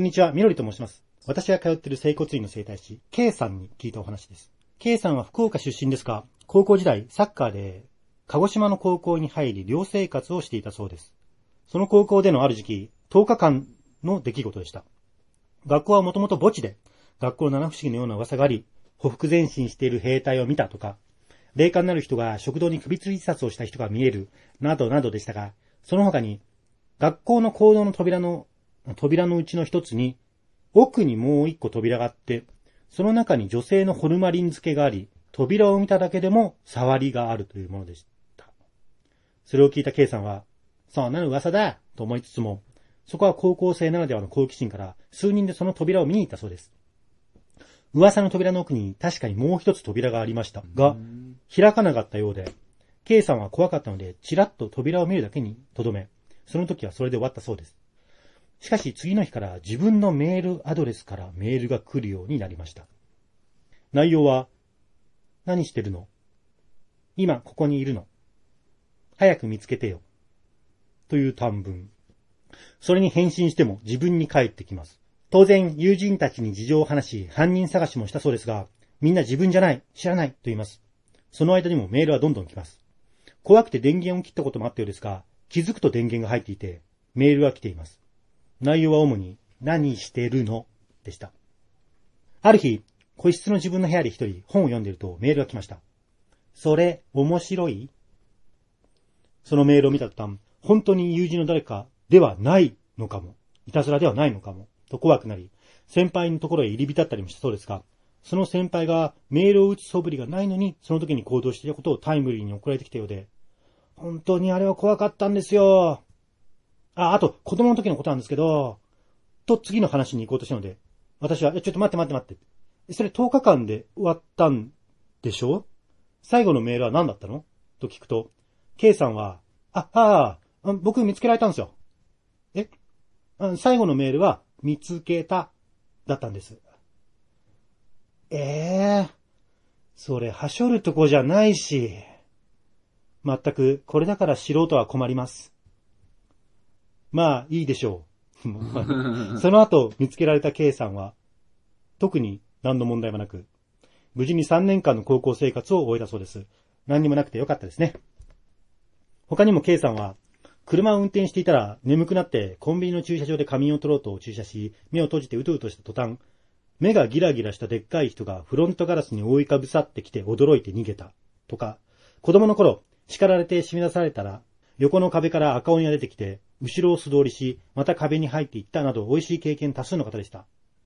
こんにちは、みろりと申します。私が通っている整骨院の整体師、K さんに聞いたお話です。K さんは福岡出身ですが、高校時代、サッカーで、鹿児島の高校に入り、寮生活をしていたそうです。その高校でのある時期、10日間の出来事でした。学校はもともと墓地で、学校の七不思議のような噂があり、歩幅前進している兵隊を見たとか、霊感のある人が食堂に首吊り自殺をした人が見える、などなどでしたが、その他に、学校の行動の扉の、扉のうちの一つに、奥にもう一個扉があって、その中に女性のホルマリン漬けがあり、扉を見ただけでも触りがあるというものでした。それを聞いた K さんは、そんなの噂だと思いつつも、そこは高校生ならではの好奇心から数人でその扉を見に行ったそうです。噂の扉の奥に確かにもう一つ扉がありましたが、開かなかったようで、K さんは怖かったので、ちらっと扉を見るだけに留め、その時はそれで終わったそうです。しかし次の日から自分のメールアドレスからメールが来るようになりました。内容は、何してるの？今ここにいるの早く見つけてよ。という短文。それに返信しても自分に返ってきます。当然、友人たちに事情を話し、犯人探しもしたそうですが、みんな自分じゃない、知らないと言います。その間にもメールはどんどん来ます。怖くて電源を切ったこともあったようですが、気づくと電源が入っていて、メールが来ています。内容は主に、何してるの？でした。ある日、個室の自分の部屋で一人本を読んでいるとメールが来ました。それ、面白い？そのメールを見た途端、本当に友人の誰かではないのかも、いたずらではないのかも、と怖くなり、先輩のところへ入り浸ったりもしたそうですが、その先輩がメールを打つ素振りがないのに、その時に行動していたことをタイムリーに送られてきたようで、本当にあれは怖かったんですよ。あ、あと、子供の時のことなんですけど、と次の話に行こうとしたので、私は、えちょっと待って待って待って。それ10日間で終わったんでしょ？最後のメールは何だったの？と聞くと、K さんは、あ、ああ、僕見つけられたんですよ。え？最後のメールは、見つけた、だったんです。ええそれ、はしょるとこじゃないし。まったく、これだから素人は困ります。まあ、いいでしょう。その後、見つけられた K さんは、特に何の問題もなく、無事に3年間の高校生活を終えたそうです。何にもなくてよかったですね。他にも K さんは、車を運転していたら眠くなってコンビニの駐車場で仮眠を取ろうと駐車し、目を閉じてうとうとした途端、目がギラギラしたでっかい人がフロントガラスに覆いかぶさってきて驚いて逃げた。とか、子供の頃、叱られて締め出されたら、横の壁から赤鬼が出てきて、後ろを素通りし、また壁に入っていったなど美味しい経験多数の方でした。